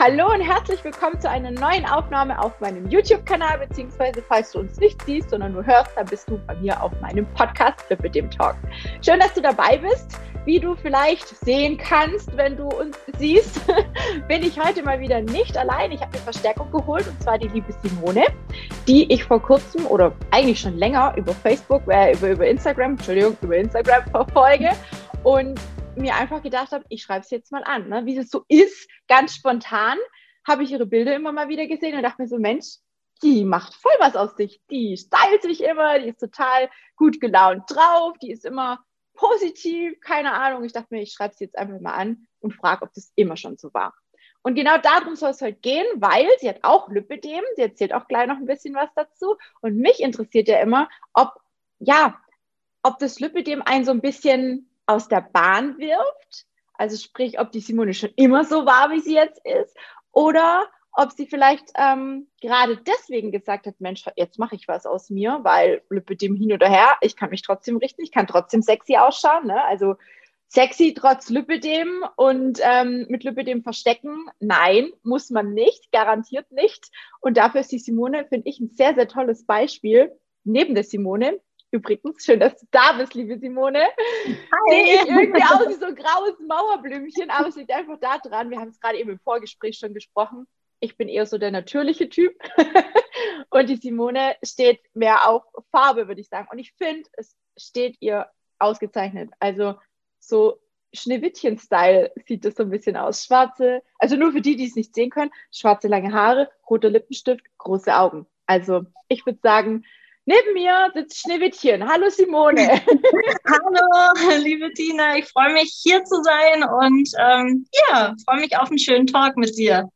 Hallo und herzlich willkommen zu einer neuen Aufnahme auf meinem YouTube-Kanal, beziehungsweise falls du uns nicht siehst, sondern nur hörst, dann bist du bei mir auf meinem Podcast mit dem Talk. Schön, dass du dabei bist. Wie du vielleicht sehen kannst, wenn du uns siehst, bin ich heute mal wieder nicht allein. Ich habe mir Verstärkung geholt und zwar die liebe Simone, die ich vor kurzem oder eigentlich schon länger über Facebook, äh, über, über Instagram, Entschuldigung, über Instagram verfolge. Und mir einfach gedacht habe, ich schreibe es jetzt mal an. Ne? Wie es so ist, ganz spontan, habe ich ihre Bilder immer mal wieder gesehen und dachte mir so, Mensch, die macht voll was aus sich. Die stylt sich immer, die ist total gut gelaunt drauf, die ist immer positiv, keine Ahnung. Ich dachte mir, ich schreibe es jetzt einfach mal an und frage, ob das immer schon so war. Und genau darum soll es heute gehen, weil sie hat auch Lipidem, sie erzählt auch gleich noch ein bisschen was dazu. Und mich interessiert ja immer, ob, ja, ob das Lipidem einen so ein bisschen aus der Bahn wirft. Also sprich, ob die Simone schon immer so war, wie sie jetzt ist, oder ob sie vielleicht ähm, gerade deswegen gesagt hat, Mensch, jetzt mache ich was aus mir, weil mit dem hin oder her, ich kann mich trotzdem richten, ich kann trotzdem sexy ausschauen. Ne? Also sexy trotz Lipidem und ähm, mit Lipidem verstecken. Nein, muss man nicht, garantiert nicht. Und dafür ist die Simone, finde ich, ein sehr, sehr tolles Beispiel. Neben der Simone, Übrigens, schön, dass du da bist, liebe Simone. Sehe ich irgendwie aus wie so ein graues Mauerblümchen, aber es liegt einfach da dran. Wir haben es gerade eben im Vorgespräch schon gesprochen. Ich bin eher so der natürliche Typ. Und die Simone steht mehr auf Farbe, würde ich sagen. Und ich finde, es steht ihr ausgezeichnet. Also so Schneewittchen-Style sieht das so ein bisschen aus. Schwarze, also nur für die, die es nicht sehen können, schwarze lange Haare, roter Lippenstift, große Augen. Also ich würde sagen, Neben mir sitzt Schneewittchen. Hallo Simone. Hallo, liebe Tina. Ich freue mich hier zu sein und ähm, ja, freue mich auf einen schönen Talk mit dir.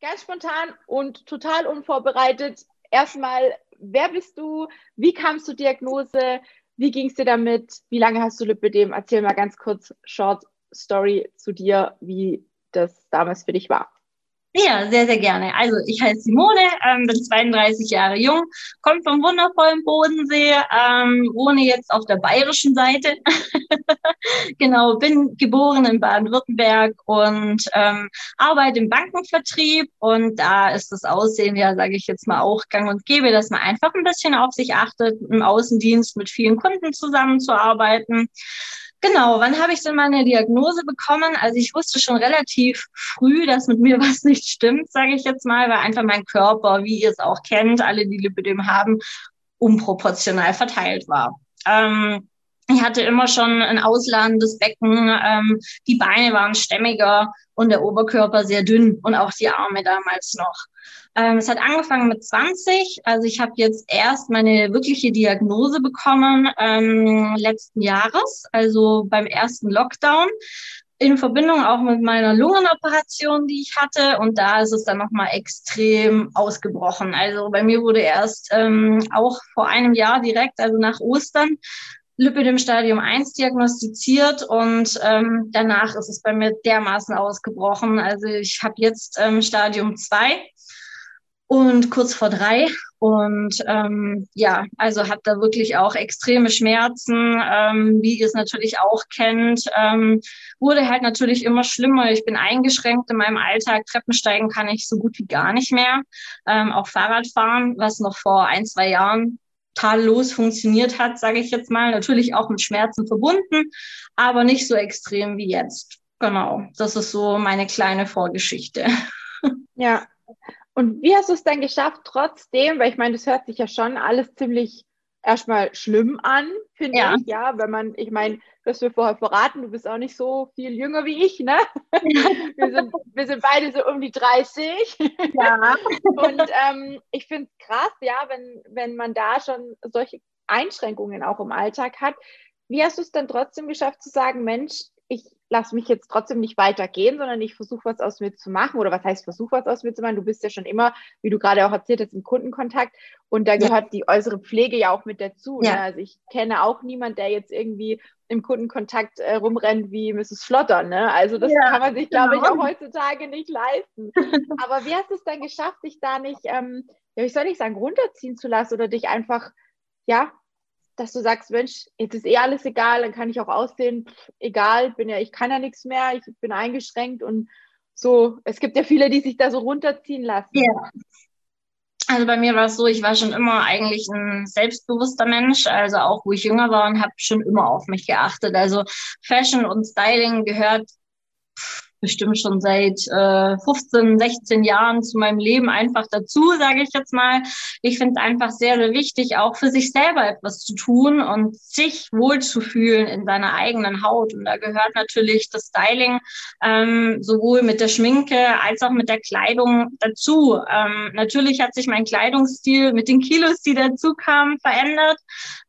Ganz spontan und total unvorbereitet. Erstmal, wer bist du? Wie kamst du Diagnose? Wie ging es dir damit? Wie lange hast du Lipidem? Erzähl mal ganz kurz Short Story zu dir, wie das damals für dich war. Ja, sehr, sehr gerne. Also ich heiße Simone, ähm, bin 32 Jahre jung, komme vom wundervollen Bodensee, ähm, wohne jetzt auf der bayerischen Seite. genau, bin geboren in Baden-Württemberg und ähm, arbeite im Bankenvertrieb. Und da ist das Aussehen, ja, sage ich jetzt mal auch gang und gäbe, dass man einfach ein bisschen auf sich achtet, im Außendienst mit vielen Kunden zusammenzuarbeiten. Genau, wann habe ich denn meine Diagnose bekommen? Also ich wusste schon relativ früh, dass mit mir was nicht stimmt, sage ich jetzt mal, weil einfach mein Körper, wie ihr es auch kennt, alle, die Lipidem haben, unproportional verteilt war. Ähm, ich hatte immer schon ein ausladendes Becken, ähm, die Beine waren stämmiger und der Oberkörper sehr dünn und auch die Arme damals noch. Ähm, es hat angefangen mit 20. Also ich habe jetzt erst meine wirkliche Diagnose bekommen ähm, letzten Jahres, also beim ersten Lockdown in Verbindung auch mit meiner Lungenoperation, die ich hatte. Und da ist es dann nochmal extrem ausgebrochen. Also bei mir wurde erst ähm, auch vor einem Jahr direkt, also nach Ostern, Lipidem Stadium 1 diagnostiziert und ähm, danach ist es bei mir dermaßen ausgebrochen. Also ich habe jetzt ähm, Stadium 2 und kurz vor drei. Und ähm, ja, also habe da wirklich auch extreme Schmerzen, ähm, wie ihr es natürlich auch kennt. Ähm, wurde halt natürlich immer schlimmer. Ich bin eingeschränkt in meinem Alltag. Treppensteigen kann ich so gut wie gar nicht mehr. Ähm, auch Fahrradfahren, was noch vor ein, zwei Jahren tadellos funktioniert hat, sage ich jetzt mal. Natürlich auch mit Schmerzen verbunden, aber nicht so extrem wie jetzt. Genau, das ist so meine kleine Vorgeschichte. Ja, und wie hast du es dann geschafft, trotzdem, weil ich meine, das hört sich ja schon alles ziemlich erstmal schlimm an, finde ja. ich, ja, wenn man, ich meine, das wir vorher verraten, du bist auch nicht so viel jünger wie ich, ne? wir, sind, wir sind beide so um die 30. Ja. Und ähm, ich finde es krass, ja, wenn, wenn man da schon solche Einschränkungen auch im Alltag hat. Wie hast du es dann trotzdem geschafft zu sagen, Mensch, ich lasse mich jetzt trotzdem nicht weitergehen, sondern ich versuche was aus mir zu machen. Oder was heißt versuche was aus mir zu machen? Du bist ja schon immer, wie du gerade auch erzählt hast, im Kundenkontakt. Und da gehört ja. die äußere Pflege ja auch mit dazu. Ne? Ja. Ne? Also ich kenne auch niemand, der jetzt irgendwie im Kundenkontakt äh, rumrennt wie Mrs. Flotter. Ne? Also das ja, kann man sich, glaube genau. ich, auch heutzutage nicht leisten. Aber wie hast du es dann geschafft, dich da nicht, ähm, ja, wie soll ich sagen, runterziehen zu lassen oder dich einfach, ja, dass du sagst, Mensch, jetzt ist eh alles egal, dann kann ich auch aussehen, pff, egal, bin ja, ich kann ja nichts mehr, ich bin eingeschränkt und so, es gibt ja viele, die sich da so runterziehen lassen. Ja. Also bei mir war es so, ich war schon immer eigentlich ein selbstbewusster Mensch, also auch wo ich jünger war und habe schon immer auf mich geachtet. Also Fashion und Styling gehört bestimmt schon seit äh, 15, 16 Jahren zu meinem Leben einfach dazu, sage ich jetzt mal. Ich finde es einfach sehr, sehr wichtig, auch für sich selber etwas zu tun und sich wohlzufühlen in seiner eigenen Haut. Und da gehört natürlich das Styling ähm, sowohl mit der Schminke als auch mit der Kleidung dazu. Ähm, natürlich hat sich mein Kleidungsstil mit den Kilos, die dazu kamen, verändert.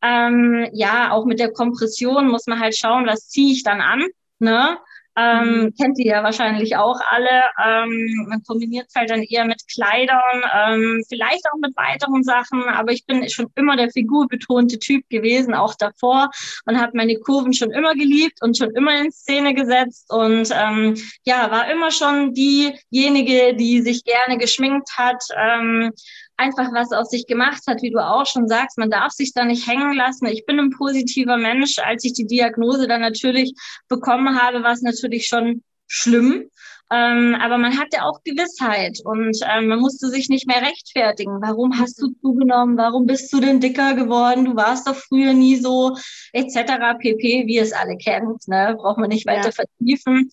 Ähm, ja, auch mit der Kompression muss man halt schauen, was ziehe ich dann an. Ne? Ähm, mhm. kennt ihr ja wahrscheinlich auch alle. Ähm, man kombiniert es halt dann eher mit Kleidern, ähm, vielleicht auch mit weiteren Sachen, aber ich bin schon immer der figurbetonte Typ gewesen, auch davor und habe meine Kurven schon immer geliebt und schon immer in Szene gesetzt und ähm, ja, war immer schon diejenige, die sich gerne geschminkt hat. Ähm, einfach was aus sich gemacht hat, wie du auch schon sagst, man darf sich da nicht hängen lassen. Ich bin ein positiver Mensch. Als ich die Diagnose dann natürlich bekommen habe, war es natürlich schon schlimm. Ähm, aber man hatte auch Gewissheit und ähm, man musste sich nicht mehr rechtfertigen. Warum hast du zugenommen? Warum bist du denn dicker geworden? Du warst doch früher nie so, etc. pp, wie es alle kennt. Ne? Braucht man nicht weiter ja. vertiefen.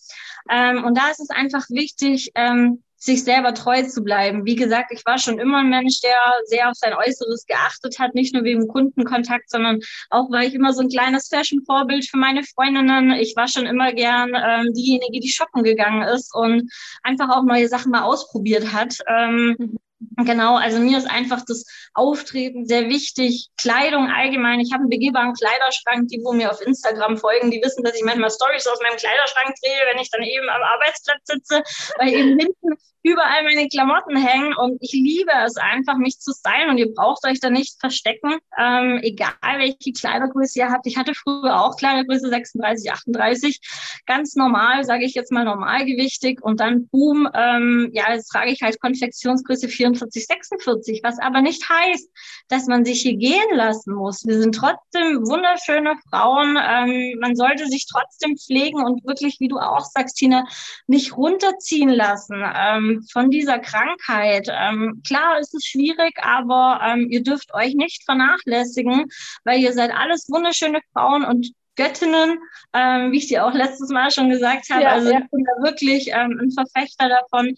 Ähm, und da ist es einfach wichtig, ähm, sich selber treu zu bleiben. Wie gesagt, ich war schon immer ein Mensch, der sehr auf sein Äußeres geachtet hat, nicht nur wegen Kundenkontakt, sondern auch war ich immer so ein kleines Fashion-Vorbild für meine Freundinnen. Ich war schon immer gern ähm, diejenige, die shoppen gegangen ist und einfach auch neue Sachen mal ausprobiert hat. Ähm, mhm. Genau, also mir ist einfach das Auftreten sehr wichtig. Kleidung allgemein. Ich habe einen begehbaren Kleiderschrank. Die, wo mir auf Instagram folgen, die wissen, dass ich manchmal Stories aus meinem Kleiderschrank drehe, wenn ich dann eben am Arbeitsplatz sitze, weil eben hinten überall meine Klamotten hängen und ich liebe es einfach, mich zu stylen und ihr braucht euch da nicht verstecken, ähm, egal welche Kleidergröße ihr habt. Ich hatte früher auch Kleidergröße 36, 38, ganz normal, sage ich jetzt mal normalgewichtig und dann boom, ähm, ja, jetzt trage ich halt Konfektionsgröße 44, 46, was aber nicht heißt, dass man sich hier gehen lassen muss. Wir sind trotzdem wunderschöne Frauen, ähm, man sollte sich trotzdem pflegen und wirklich, wie du auch sagst, Tina, nicht runterziehen lassen. Ähm, von dieser Krankheit. Ähm, klar ist es schwierig, aber ähm, ihr dürft euch nicht vernachlässigen, weil ihr seid alles wunderschöne Frauen und Göttinnen, ähm, wie ich dir auch letztes Mal schon gesagt habe. Ja, also ja. ich bin da wirklich ähm, ein Verfechter davon,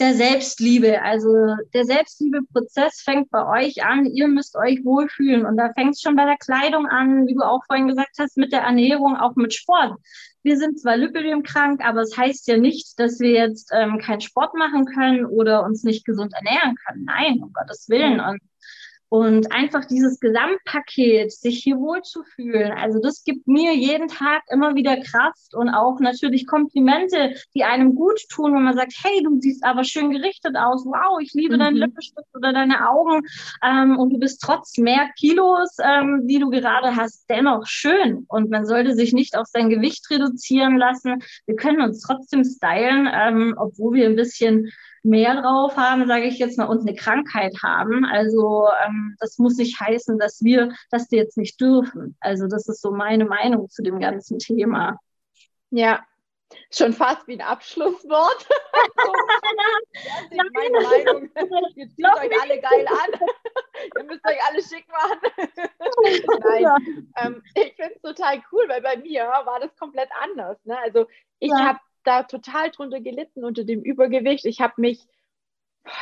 der Selbstliebe. Also der Selbstliebe-Prozess fängt bei euch an. Ihr müsst euch wohlfühlen. Und da fängt es schon bei der Kleidung an, wie du auch vorhin gesagt hast, mit der Ernährung, auch mit Sport wir sind zwar lipödiumkrank, aber es das heißt ja nicht, dass wir jetzt ähm, keinen Sport machen können oder uns nicht gesund ernähren können. Nein, um Gottes Willen. Und und einfach dieses Gesamtpaket, sich hier wohlzufühlen, also das gibt mir jeden Tag immer wieder Kraft und auch natürlich Komplimente, die einem gut tun, wenn man sagt, hey, du siehst aber schön gerichtet aus, wow, ich liebe mhm. deinen Lippenstift oder deine Augen ähm, und du bist trotz mehr Kilos, ähm, die du gerade hast, dennoch schön. Und man sollte sich nicht auf sein Gewicht reduzieren lassen. Wir können uns trotzdem stylen, ähm, obwohl wir ein bisschen mehr drauf haben, sage ich jetzt mal, und eine Krankheit haben. Also ähm, das muss nicht heißen, dass wir das jetzt nicht dürfen. Also das ist so meine Meinung zu dem ganzen Thema. Ja, schon fast wie ein Abschlusswort. das ist meine Meinung. Ihr zieht euch alle geil an. Ihr müsst euch alle schick machen. Nein, ähm, ich finde es total cool, weil bei mir war das komplett anders. Ne? Also ich ja. habe da total drunter gelitten unter dem Übergewicht. Ich habe mich,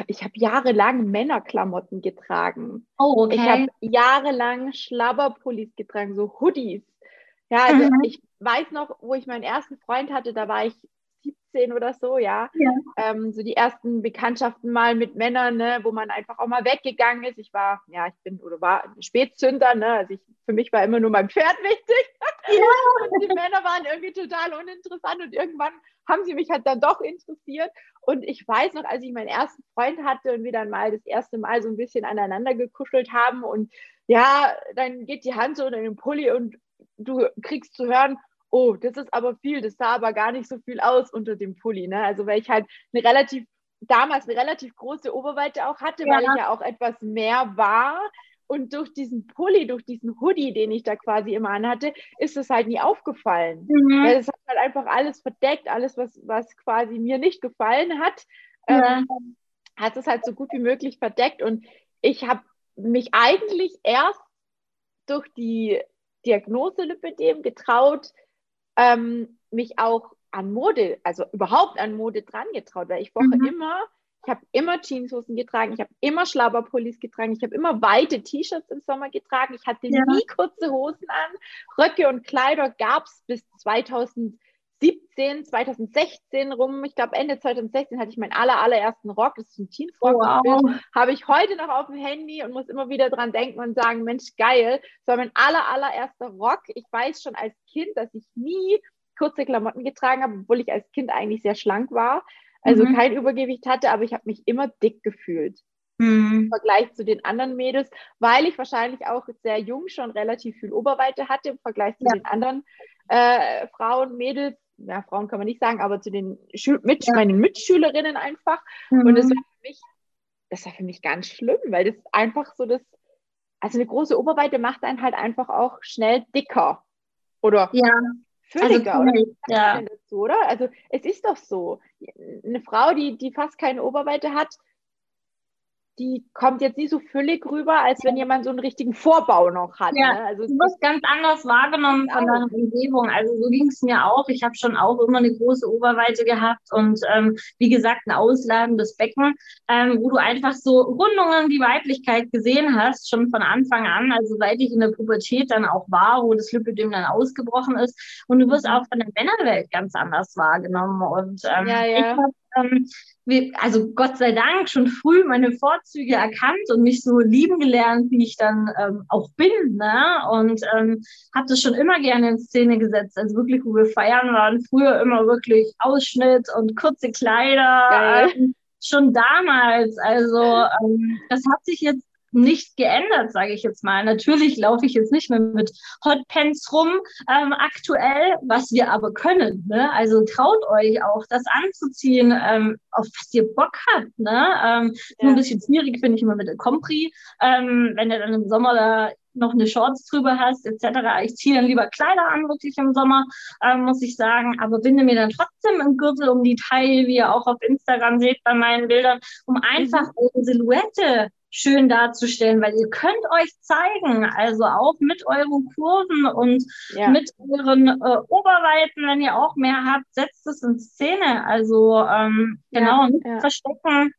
ich habe jahrelang Männerklamotten getragen. Oh, okay. Ich habe jahrelang Schlabberpullis getragen, so Hoodies. Ja, also mhm. ich weiß noch, wo ich meinen ersten Freund hatte, da war ich 17 oder so, ja. ja. Ähm, so die ersten Bekanntschaften mal mit Männern, ne, wo man einfach auch mal weggegangen ist. Ich war, ja, ich bin oder war Spätzünder, ne? Also ich, für mich war immer nur mein Pferd wichtig. Ja. Und die Männer waren irgendwie total uninteressant und irgendwann haben sie mich halt dann doch interessiert. Und ich weiß noch, als ich meinen ersten Freund hatte und wir dann mal das erste Mal so ein bisschen aneinander gekuschelt haben und ja, dann geht die Hand so in den Pulli und du kriegst zu hören, oh, das ist aber viel, das sah aber gar nicht so viel aus unter dem Pulli. Ne? Also weil ich halt eine relativ, damals eine relativ große Oberweite auch hatte, ja. weil ich ja auch etwas mehr war. Und durch diesen Pulli, durch diesen Hoodie, den ich da quasi immer anhatte, ist es halt nie aufgefallen. Mhm. Ja, das hat halt einfach alles verdeckt, alles, was, was quasi mir nicht gefallen hat, ja. ähm, hat es halt so gut wie möglich verdeckt. Und ich habe mich eigentlich erst durch die Diagnose Lipidem getraut, ähm, mich auch an Mode, also überhaupt an Mode dran getraut, weil ich vorher mhm. immer, ich habe immer Jeanshosen getragen, ich habe immer Schlabberpullis getragen, ich habe immer weite T-Shirts im Sommer getragen, ich hatte ja. nie kurze Hosen an, Röcke und Kleider gab es bis 2000 2017, 2016 rum, ich glaube Ende 2016 hatte ich meinen aller, allerersten Rock, das ist ein Jeansrock, oh, wow. habe ich heute noch auf dem Handy und muss immer wieder dran denken und sagen, Mensch, geil, das war mein aller, allererster Rock. Ich weiß schon als Kind, dass ich nie kurze Klamotten getragen habe, obwohl ich als Kind eigentlich sehr schlank war, also mhm. kein Übergewicht hatte, aber ich habe mich immer dick gefühlt. Mhm. Im Vergleich zu den anderen Mädels, weil ich wahrscheinlich auch sehr jung schon relativ viel Oberweite hatte im Vergleich zu ja. den anderen äh, Frauen, Mädels, ja, Frauen kann man nicht sagen, aber zu den Schül mit, ja. meinen Mitschülerinnen einfach. Mhm. Und das war für mich, das war für mich ganz schlimm, weil das einfach so das, also eine große Oberweite macht einen halt einfach auch schnell dicker. Oder ja. Fülliger, also, oder? Ja. Dazu, oder? Also es ist doch so. Eine Frau, die, die fast keine Oberweite hat, die kommt jetzt nicht so völlig rüber, als wenn jemand so einen richtigen Vorbau noch hat. Ja, ne? also du wirst ganz anders wahrgenommen von deiner Umgebung. Also so ging es mir auch. Ich habe schon auch immer eine große Oberweite gehabt und ähm, wie gesagt ein ausladendes Becken, ähm, wo du einfach so Rundungen, die Weiblichkeit gesehen hast, schon von Anfang an, also seit ich in der Pubertät dann auch war, wo das Lipidem dann ausgebrochen ist. Und du wirst mhm. auch von der Männerwelt ganz anders wahrgenommen. Und ähm, ja, ja. ich habe ähm, also Gott sei Dank schon früh meine Vorzüge erkannt und mich so lieben gelernt, wie ich dann ähm, auch bin. Ne? Und ähm, habe das schon immer gerne in Szene gesetzt. Also wirklich, wo wir feiern waren, früher immer wirklich Ausschnitt und kurze Kleider. Ähm, schon damals. Also ähm, das hat sich jetzt nicht geändert, sage ich jetzt mal. Natürlich laufe ich jetzt nicht mehr mit Hotpants rum ähm, aktuell, was wir aber können. Ne? Also traut euch auch, das anzuziehen, ähm, auf was ihr Bock habt. Ne? Ähm, ja. Nur ein bisschen schwierig finde ich immer mit der Compri, ähm, wenn ihr dann im Sommer da noch eine Shorts drüber hast, etc. Ich ziehe dann lieber Kleider an, wirklich im Sommer, ähm, muss ich sagen, aber binde mir dann trotzdem im Gürtel um die Taille, wie ihr auch auf Instagram seht bei meinen Bildern, um einfach mhm. eure Silhouette schön darzustellen, weil ihr könnt euch zeigen, also auch mit euren Kurven und ja. mit euren äh, Oberweiten, wenn ihr auch mehr habt, setzt es in Szene. Also ähm, genau, ja, nicht ja. verstecken,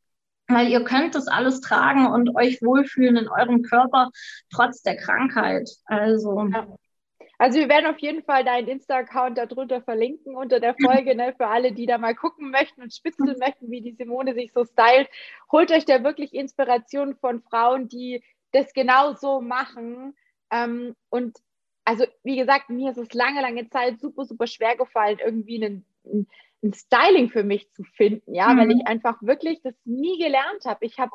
weil ihr könnt das alles tragen und euch wohlfühlen in eurem Körper trotz der Krankheit. Also ja. Also wir werden auf jeden Fall deinen Insta-Account darunter verlinken unter der Folge, ne, für alle, die da mal gucken möchten und spitzeln möchten, wie die Simone sich so stylt. Holt euch da wirklich Inspiration von Frauen, die das genau so machen. Ähm, und also wie gesagt, mir ist es lange, lange Zeit super, super schwer gefallen, irgendwie einen, ein Styling für mich zu finden, ja, mhm. weil ich einfach wirklich das nie gelernt habe. Ich habe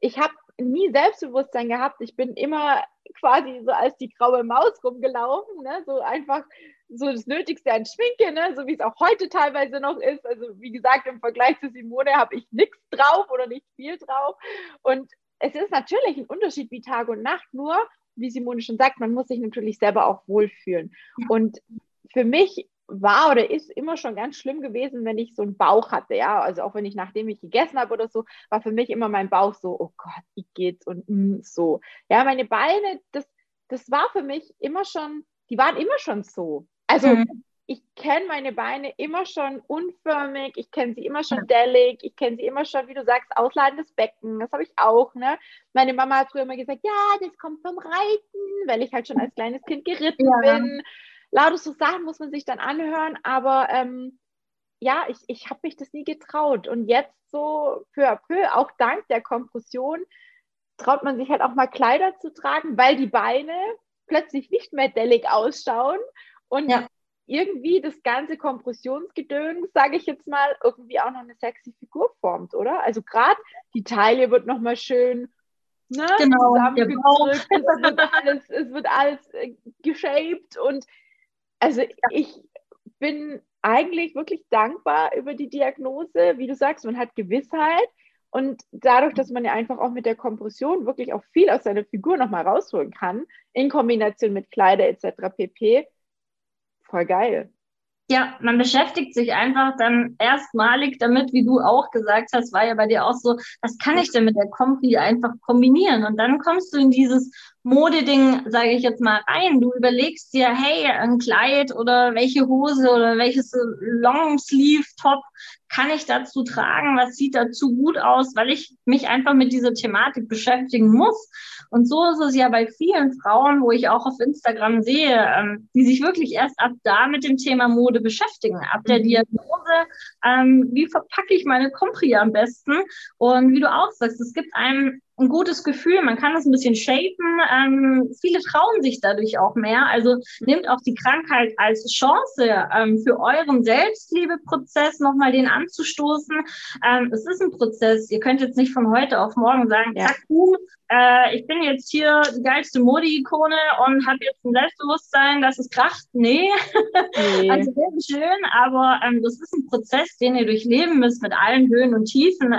ich habe nie Selbstbewusstsein gehabt. Ich bin immer quasi so als die graue Maus rumgelaufen, ne? so einfach so das Nötigste an Schminke, ne? so wie es auch heute teilweise noch ist. Also wie gesagt, im Vergleich zu Simone habe ich nichts drauf oder nicht viel drauf. Und es ist natürlich ein Unterschied wie Tag und Nacht, nur wie Simone schon sagt, man muss sich natürlich selber auch wohlfühlen. Und für mich war oder ist immer schon ganz schlimm gewesen, wenn ich so einen Bauch hatte, ja, also auch wenn ich nachdem ich gegessen habe oder so, war für mich immer mein Bauch so, oh Gott, wie geht's und mm, so. Ja, meine Beine, das, das war für mich immer schon, die waren immer schon so. Also mhm. ich kenne meine Beine immer schon unförmig, ich kenne sie immer schon dellig, ich kenne sie immer schon, wie du sagst, ausladendes Becken, das habe ich auch, ne? Meine Mama hat früher immer gesagt, ja, das kommt vom Reiten, weil ich halt schon als kleines Kind geritten ja. bin lauter so Sachen muss man sich dann anhören, aber ähm, ja, ich, ich habe mich das nie getraut. Und jetzt so peu à peu, auch dank der Kompression, traut man sich halt auch mal Kleider zu tragen, weil die Beine plötzlich nicht mehr dellig ausschauen und ja. irgendwie das ganze Kompressionsgedöns, sage ich jetzt mal, irgendwie auch noch eine sexy Figur formt, oder? Also gerade die Taille wird nochmal schön ne, genau, zusammengedrückt, es wird alles, es wird alles äh, geshaped und also ich bin eigentlich wirklich dankbar über die Diagnose. Wie du sagst, man hat Gewissheit Und dadurch, dass man ja einfach auch mit der Kompression wirklich auch viel aus seiner Figur nochmal rausholen kann, in Kombination mit Kleider etc. pp. Voll geil. Ja, man beschäftigt sich einfach dann erstmalig damit, wie du auch gesagt hast, war ja bei dir auch so, was kann ich denn mit der Compri einfach kombinieren? Und dann kommst du in dieses Modeding, sage ich jetzt mal, rein. Du überlegst dir, hey, ein Kleid oder welche Hose oder welches Longsleeve-Top kann ich dazu tragen? Was sieht dazu gut aus? Weil ich mich einfach mit dieser Thematik beschäftigen muss. Und so ist es ja bei vielen Frauen, wo ich auch auf Instagram sehe, ähm, die sich wirklich erst ab da mit dem Thema Mode beschäftigen. Ab der mhm. Diagnose, ähm, wie verpacke ich meine Compri am besten? Und wie du auch sagst, es gibt einem ein gutes Gefühl, man kann das ein bisschen shapen. Ähm, viele trauen sich dadurch auch mehr. Also nehmt auch die Krankheit als Chance ähm, für euren Selbstliebeprozess nochmal den anzustoßen. Ähm, es ist ein Prozess. Ihr könnt jetzt nicht von heute auf morgen sagen, ja. zack, boom, äh, ich bin jetzt hier die geilste Mode-Ikone und habe jetzt ein Selbstbewusstsein, dass es kracht. Nee, nee. also sehr schön, aber ähm, das ist ein Prozess, den ihr durchleben müsst mit allen Höhen und Tiefen.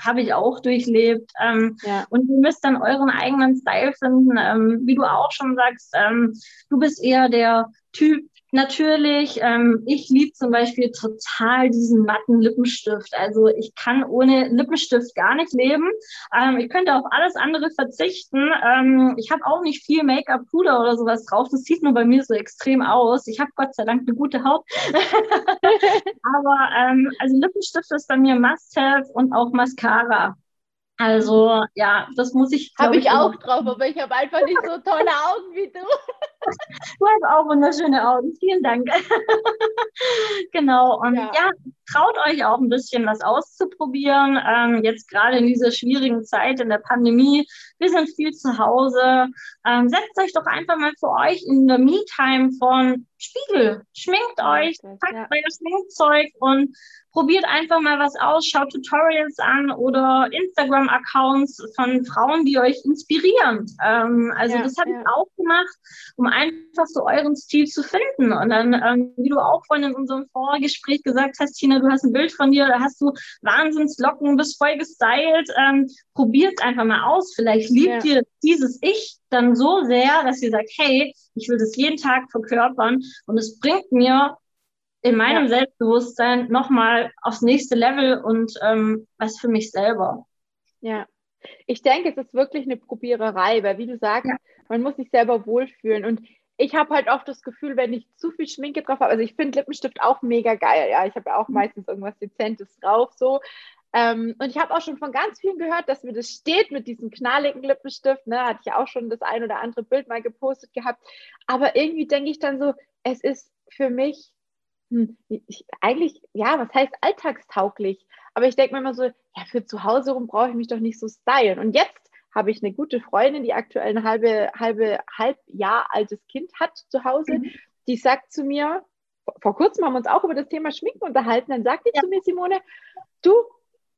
Habe ich auch durchlebt. Ähm, ja. Und ihr müsst dann euren eigenen Style finden. Ähm, wie du auch schon sagst, ähm, du bist eher der Typ, Natürlich, ähm, ich liebe zum Beispiel total diesen matten Lippenstift. Also ich kann ohne Lippenstift gar nicht leben. Ähm, ich könnte auf alles andere verzichten. Ähm, ich habe auch nicht viel Make-up, Puder oder sowas drauf. Das sieht nur bei mir so extrem aus. Ich habe Gott sei Dank eine gute Haut. Aber ähm, also Lippenstift ist bei mir Must-Have und auch Mascara. Also ja, das muss ich. Habe ich, ich auch drauf, aber ich habe einfach nicht so tolle Augen wie du. Du hast auch wunderschöne Augen. Vielen Dank. genau. Und ja. ja. traut euch auch ein bisschen was auszuprobieren. Ähm, jetzt gerade in dieser schwierigen Zeit in der Pandemie. Wir sind viel zu Hause. Ähm, setzt euch doch einfach mal für euch in der Me-Time von Spiegel. Schminkt euch, packt ja. euer Schminkzeug und probiert einfach mal was aus, schaut Tutorials an oder Instagram-Accounts von Frauen, die euch inspirieren. Ähm, also ja, das habe ich auch gemacht, um einfach so euren Stil zu finden. Und dann, ähm, wie du auch vorhin in unserem Vorgespräch gesagt hast, Tina, du hast ein Bild von dir, da hast du Wahnsinnslocken, bist voll gestylt. Ähm, probiert einfach mal aus. Vielleicht liebt ja. ihr dieses Ich dann so sehr, dass ihr sagt, hey, ich will das jeden Tag verkörpern und es bringt mir in meinem ja. Selbstbewusstsein nochmal aufs nächste Level und ähm, was für mich selber. Ja, ich denke, es ist wirklich eine Probiererei, weil wie du sagst, ja. Man muss sich selber wohlfühlen und ich habe halt oft das Gefühl, wenn ich zu viel Schminke drauf habe, also ich finde Lippenstift auch mega geil, ja, ich habe ja auch mhm. meistens irgendwas Dezentes drauf, so. Ähm, und ich habe auch schon von ganz vielen gehört, dass mir das steht mit diesem knalligen Lippenstift, ne, hatte ich ja auch schon das ein oder andere Bild mal gepostet gehabt, aber irgendwie denke ich dann so, es ist für mich hm, ich, eigentlich, ja, was heißt alltagstauglich? Aber ich denke mir immer so, ja, für zu Hause rum brauche ich mich doch nicht so stylen. Und jetzt habe ich eine gute Freundin, die aktuell ein halbe, halbe, halb Jahr altes Kind hat zu Hause, mhm. die sagt zu mir, vor kurzem haben wir uns auch über das Thema Schminken unterhalten, dann sagt die ja. zu mir, Simone, du,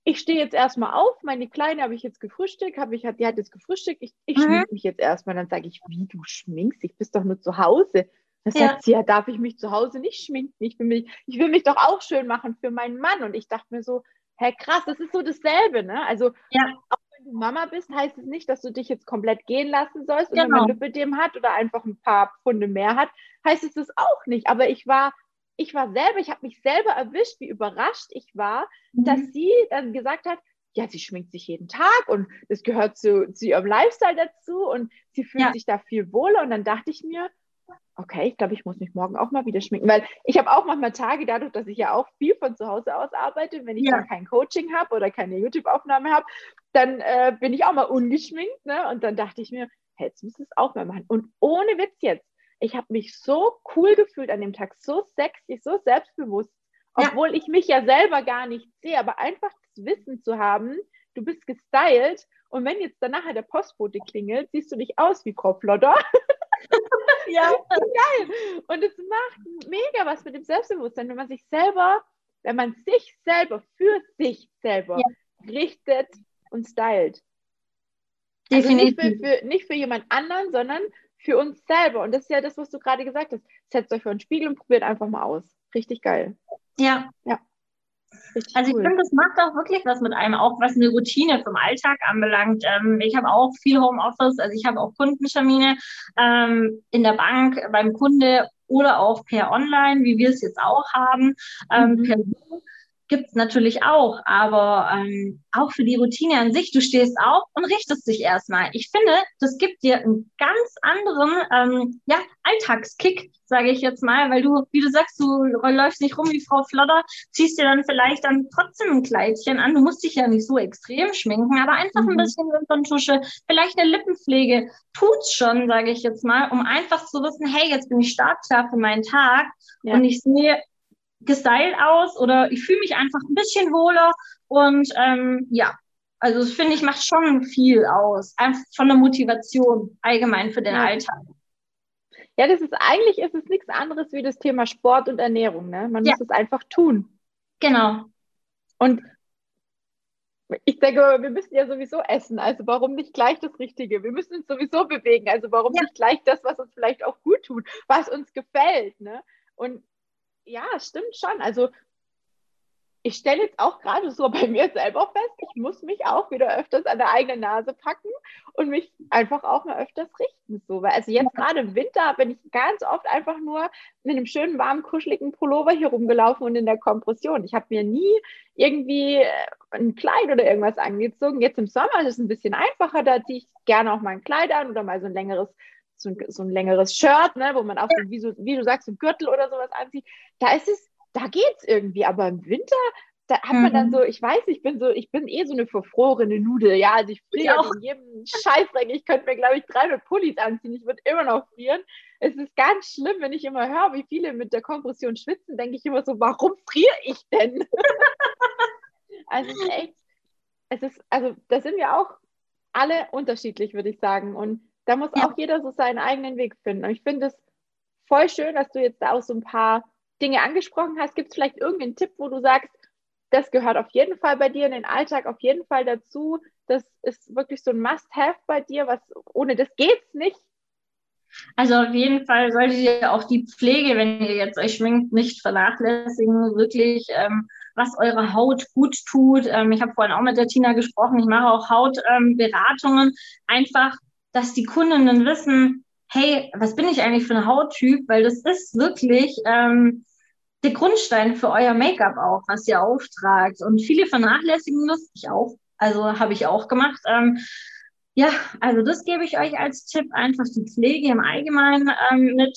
ich stehe jetzt erstmal auf, meine Kleine habe ich jetzt gefrühstückt, habe ich, die hat jetzt gefrühstückt, ich, ich mhm. schmink mich jetzt erstmal. Dann sage ich, wie, du schminkst dich, bist doch nur zu Hause. Da ja. sagt sie, ja, darf ich mich zu Hause nicht schminken? Ich will, mich, ich will mich doch auch schön machen für meinen Mann. Und ich dachte mir so, hä, krass, das ist so dasselbe, ne? Also, ja. auch du Mama bist, heißt es nicht, dass du dich jetzt komplett gehen lassen sollst. Und genau. wenn man Lipödem hat oder einfach ein paar Pfunde mehr hat, heißt es das auch nicht. Aber ich war, ich war selber, ich habe mich selber erwischt, wie überrascht ich war, mhm. dass sie dann gesagt hat, ja, sie schminkt sich jeden Tag und das gehört zu, zu ihrem Lifestyle dazu und sie fühlt ja. sich da viel wohler. Und dann dachte ich mir, okay, ich glaube, ich muss mich morgen auch mal wieder schminken, weil ich habe auch manchmal Tage, dadurch, dass ich ja auch viel von zu Hause aus arbeite, wenn ich ja. dann kein Coaching habe oder keine YouTube-Aufnahme habe, dann äh, bin ich auch mal ungeschminkt, ne? Und dann dachte ich mir, hey, jetzt muss es auch mal machen. Und ohne Witz jetzt, ich habe mich so cool gefühlt an dem Tag, so sexy, so selbstbewusst, obwohl ja. ich mich ja selber gar nicht sehe, aber einfach das Wissen zu haben, du bist gestylt und wenn jetzt danach der Postbote klingelt, siehst du nicht aus wie Frau Flodder. ja, geil. Und es macht mega was mit dem Selbstbewusstsein, wenn man sich selber, wenn man sich selber für sich selber ja. richtet und stylt. Definitiv. Also nicht, für, für, nicht für jemand anderen, sondern für uns selber. Und das ist ja das, was du gerade gesagt hast. Setzt euch vor einen Spiegel und probiert einfach mal aus. Richtig geil. Ja. Ja. Richtig also ich cool. finde, das macht auch wirklich was mit einem, auch was eine Routine vom Alltag anbelangt. Ähm, ich habe auch viel Homeoffice, also ich habe auch Kundentermine ähm, in der Bank, beim Kunde oder auch per Online, wie wir es jetzt auch haben, ähm, mhm. per Zoom gibt's natürlich auch, aber ähm, auch für die Routine an sich, du stehst auf und richtest dich erstmal. Ich finde, das gibt dir einen ganz anderen ähm, ja, Alltagskick, sage ich jetzt mal, weil du, wie du sagst, du läufst nicht rum wie Frau Flodder, ziehst dir dann vielleicht dann trotzdem ein Kleidchen an. Du musst dich ja nicht so extrem schminken, aber einfach mhm. ein bisschen Wimperntusche, vielleicht eine Lippenpflege, tut's schon, sage ich jetzt mal, um einfach zu wissen, hey, jetzt bin ich startklar für meinen Tag ja. und ich sehe gestylt aus oder ich fühle mich einfach ein bisschen wohler und ähm, ja, also das finde ich macht schon viel aus, einfach von der Motivation allgemein für den ja. Alltag. Ja, das ist eigentlich ist es nichts anderes wie das Thema Sport und Ernährung. Ne? Man ja. muss es einfach tun. Genau. Und ich denke, wir müssen ja sowieso essen. Also warum nicht gleich das Richtige? Wir müssen uns sowieso bewegen. Also warum ja. nicht gleich das, was uns vielleicht auch gut tut, was uns gefällt? Ne? Und ja, stimmt schon. Also ich stelle jetzt auch gerade so bei mir selber fest, ich muss mich auch wieder öfters an der eigenen Nase packen und mich einfach auch mal öfters richten. So. Weil also jetzt gerade im Winter bin ich ganz oft einfach nur mit einem schönen, warmen, kuscheligen Pullover hier rumgelaufen und in der Kompression. Ich habe mir nie irgendwie äh, ein Kleid oder irgendwas angezogen. Jetzt im Sommer ist es ein bisschen einfacher, da ziehe ich gerne auch mal ein Kleid an oder mal so ein längeres so ein, so ein längeres Shirt, ne, wo man auch so, wie, so, wie du sagst, ein Gürtel oder sowas anzieht. Da ist es, da geht's irgendwie. Aber im Winter, da hat man dann mhm. so, ich weiß, ich bin so, ich bin eh so eine verfrorene Nudel, ja, also ich friere auch in jedem Scheißreck, ich könnte mir, glaube ich, 300 Pullis anziehen, ich würde immer noch frieren. Es ist ganz schlimm, wenn ich immer höre, wie viele mit der Kompression schwitzen, denke ich immer so, warum friere ich denn? also es ist echt, es ist, also da sind wir auch alle unterschiedlich, würde ich sagen. Und da muss ja. auch jeder so seinen eigenen Weg finden. Und ich finde es voll schön, dass du jetzt da auch so ein paar Dinge angesprochen hast. Gibt es vielleicht irgendeinen Tipp, wo du sagst, das gehört auf jeden Fall bei dir in den Alltag, auf jeden Fall dazu. Das ist wirklich so ein Must-Have bei dir, was ohne das geht's nicht. Also auf jeden Fall solltet ihr auch die Pflege, wenn ihr jetzt euch schminkt, nicht vernachlässigen. Wirklich, ähm, was eure Haut gut tut. Ähm, ich habe vorhin auch mit der Tina gesprochen. Ich mache auch Hautberatungen. Ähm, Einfach dass die Kundinnen wissen, hey, was bin ich eigentlich für ein Hauttyp? Weil das ist wirklich ähm, der Grundstein für euer Make-up auch, was ihr auftragt. Und viele vernachlässigen das, ich auch, also habe ich auch gemacht. Ähm, ja, also das gebe ich euch als Tipp, einfach die Pflege im Allgemeinen ähm, mit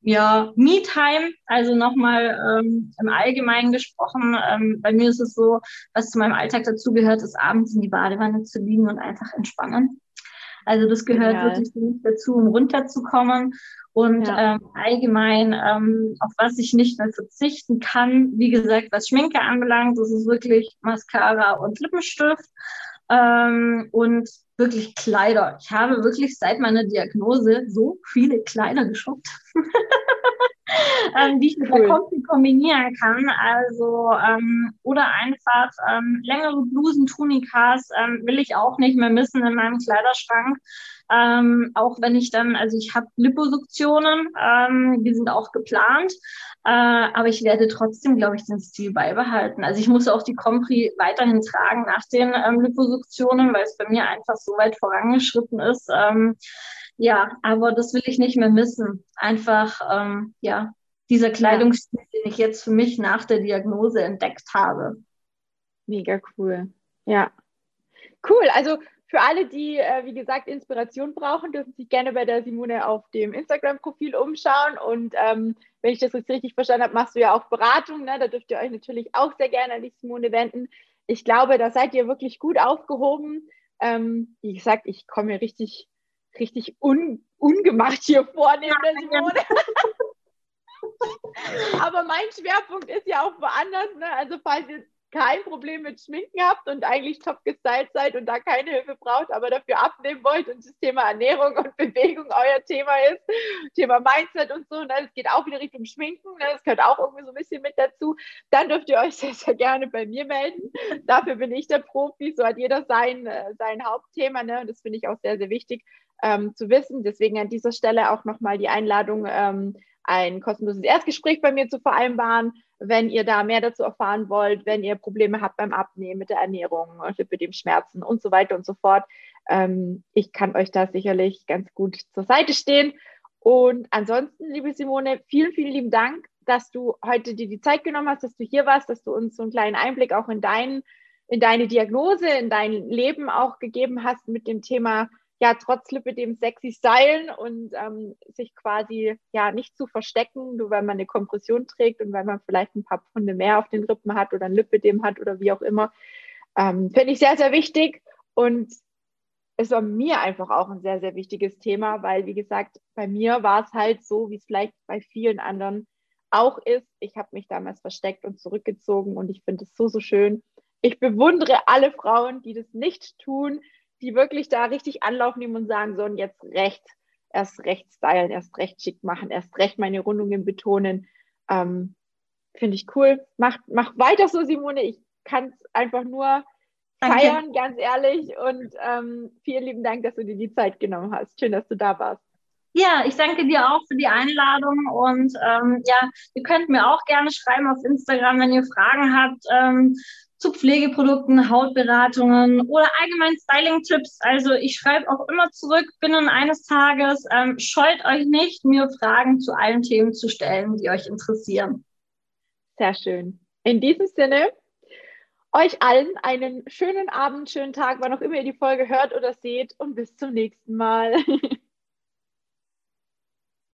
ja, Me-Time, also nochmal ähm, im Allgemeinen gesprochen. Ähm, bei mir ist es so, was zu meinem Alltag dazugehört, ist abends in die Badewanne zu liegen und einfach entspannen. Also das gehört Genial. wirklich nicht dazu, um runterzukommen. Und ja. ähm, allgemein, ähm, auf was ich nicht mehr verzichten kann, wie gesagt, was Schminke anbelangt, das ist wirklich Mascara und Lippenstift. Ähm, und wirklich Kleider. Ich habe wirklich seit meiner Diagnose so viele Kleider geshoppt. ähm, die ich mit cool. der Kombi kombinieren kann. Also, ähm, oder einfach ähm, längere Blusen, Tunikas ähm, will ich auch nicht mehr missen in meinem Kleiderschrank. Ähm, auch wenn ich dann, also ich habe Liposuktionen, ähm, die sind auch geplant, äh, aber ich werde trotzdem, glaube ich, den Stil beibehalten. Also ich muss auch die Compri weiterhin tragen nach den Liposuktionen, weil es bei mir einfach so weit vorangeschritten ist. Ja, aber das will ich nicht mehr missen. Einfach, ähm, ja, dieser Kleidungsstil, den ich jetzt für mich nach der Diagnose entdeckt habe. Mega cool. Ja. Cool. Also für alle, die, äh, wie gesagt, Inspiration brauchen, dürfen sich gerne bei der Simone auf dem Instagram-Profil umschauen. Und ähm, wenn ich das jetzt richtig verstanden habe, machst du ja auch Beratung. Ne? Da dürft ihr euch natürlich auch sehr gerne an die Simone wenden. Ich glaube, da seid ihr wirklich gut aufgehoben. Ähm, wie gesagt, ich komme mir richtig richtig un, ungemacht hier vorne Simone. Aber mein Schwerpunkt ist ja auch woanders. Ne? Also falls ihr kein Problem mit Schminken habt und eigentlich top gestylt seid und da keine Hilfe braucht, aber dafür abnehmen wollt und das Thema Ernährung und Bewegung euer Thema ist, Thema Mindset und so, ne, das geht auch wieder Richtung Schminken, ne, das gehört auch irgendwie so ein bisschen mit dazu, dann dürft ihr euch sehr, sehr gerne bei mir melden. Dafür bin ich der Profi, so hat jeder sein, äh, sein Hauptthema ne, und das finde ich auch sehr, sehr wichtig ähm, zu wissen. Deswegen an dieser Stelle auch nochmal die Einladung, ähm, ein kostenloses Erstgespräch bei mir zu vereinbaren. wenn ihr da mehr dazu erfahren wollt, wenn ihr Probleme habt beim Abnehmen, mit der Ernährung, mit dem Schmerzen und so weiter und so fort. Ähm, ich kann euch da sicherlich ganz gut zur Seite stehen. Und ansonsten, liebe Simone, vielen, vielen lieben Dank, dass du heute dir die Zeit genommen hast, dass du hier warst, dass du uns so einen kleinen Einblick auch in, dein, in deine Diagnose, in dein Leben auch gegeben hast mit dem Thema ja trotz Lipidem sexy stylen und ähm, sich quasi ja nicht zu verstecken, nur weil man eine Kompression trägt und weil man vielleicht ein paar Pfunde mehr auf den Rippen hat oder ein Lipidem hat oder wie auch immer. Ähm, Finde ich sehr, sehr wichtig und es war mir einfach auch ein sehr, sehr wichtiges Thema, weil, wie gesagt, bei mir war es halt so, wie es vielleicht bei vielen anderen auch ist. Ich habe mich damals versteckt und zurückgezogen und ich finde es so, so schön. Ich bewundere alle Frauen, die das nicht tun, die wirklich da richtig Anlauf nehmen und sagen, so und jetzt recht, erst recht stylen, erst recht schick machen, erst recht meine Rundungen betonen. Ähm, Finde ich cool. Mach, mach weiter so, Simone. Ich kann es einfach nur Danke. feiern, ganz ehrlich. Und ähm, vielen lieben Dank, dass du dir die Zeit genommen hast. Schön, dass du da warst. Ja, ich danke dir auch für die Einladung und ähm, ja, ihr könnt mir auch gerne schreiben auf Instagram, wenn ihr Fragen habt. Ähm, zu Pflegeprodukten, Hautberatungen oder allgemein Styling-Tipps. Also ich schreibe auch immer zurück binnen eines Tages. Ähm, scheut euch nicht, mir Fragen zu allen Themen zu stellen, die euch interessieren. Sehr schön. In diesem Sinne, euch allen einen schönen Abend, schönen Tag, wann auch immer ihr die Folge hört oder seht und bis zum nächsten Mal.